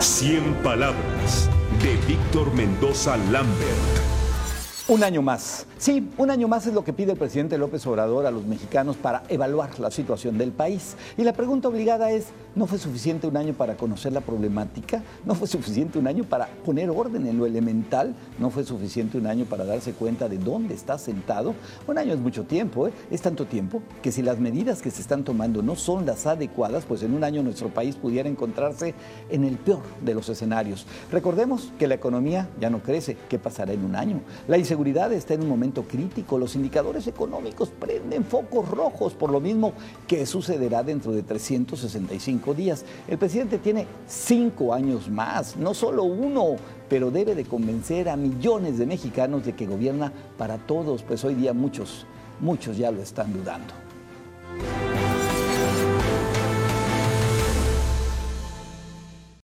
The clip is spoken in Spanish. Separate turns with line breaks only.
Cien palabras de Víctor Mendoza Lambert.
Un año más. Sí, un año más es lo que pide el presidente López Obrador a los mexicanos para evaluar la situación del país. Y la pregunta obligada es, ¿no fue suficiente un año para conocer la problemática? ¿No fue suficiente un año para poner orden en lo elemental? ¿No fue suficiente un año para darse cuenta de dónde está sentado? Un año es mucho tiempo, ¿eh? Es tanto tiempo que si las medidas que se están tomando no son las adecuadas, pues en un año nuestro país pudiera encontrarse en el peor de los escenarios. Recordemos que la economía ya no crece. ¿Qué pasará en un año? La seguridad está en un momento crítico. Los indicadores económicos prenden focos rojos por lo mismo que sucederá dentro de 365 días. El presidente tiene cinco años más, no solo uno, pero debe de convencer a millones de mexicanos de que gobierna para todos, pues hoy día muchos, muchos ya lo están dudando.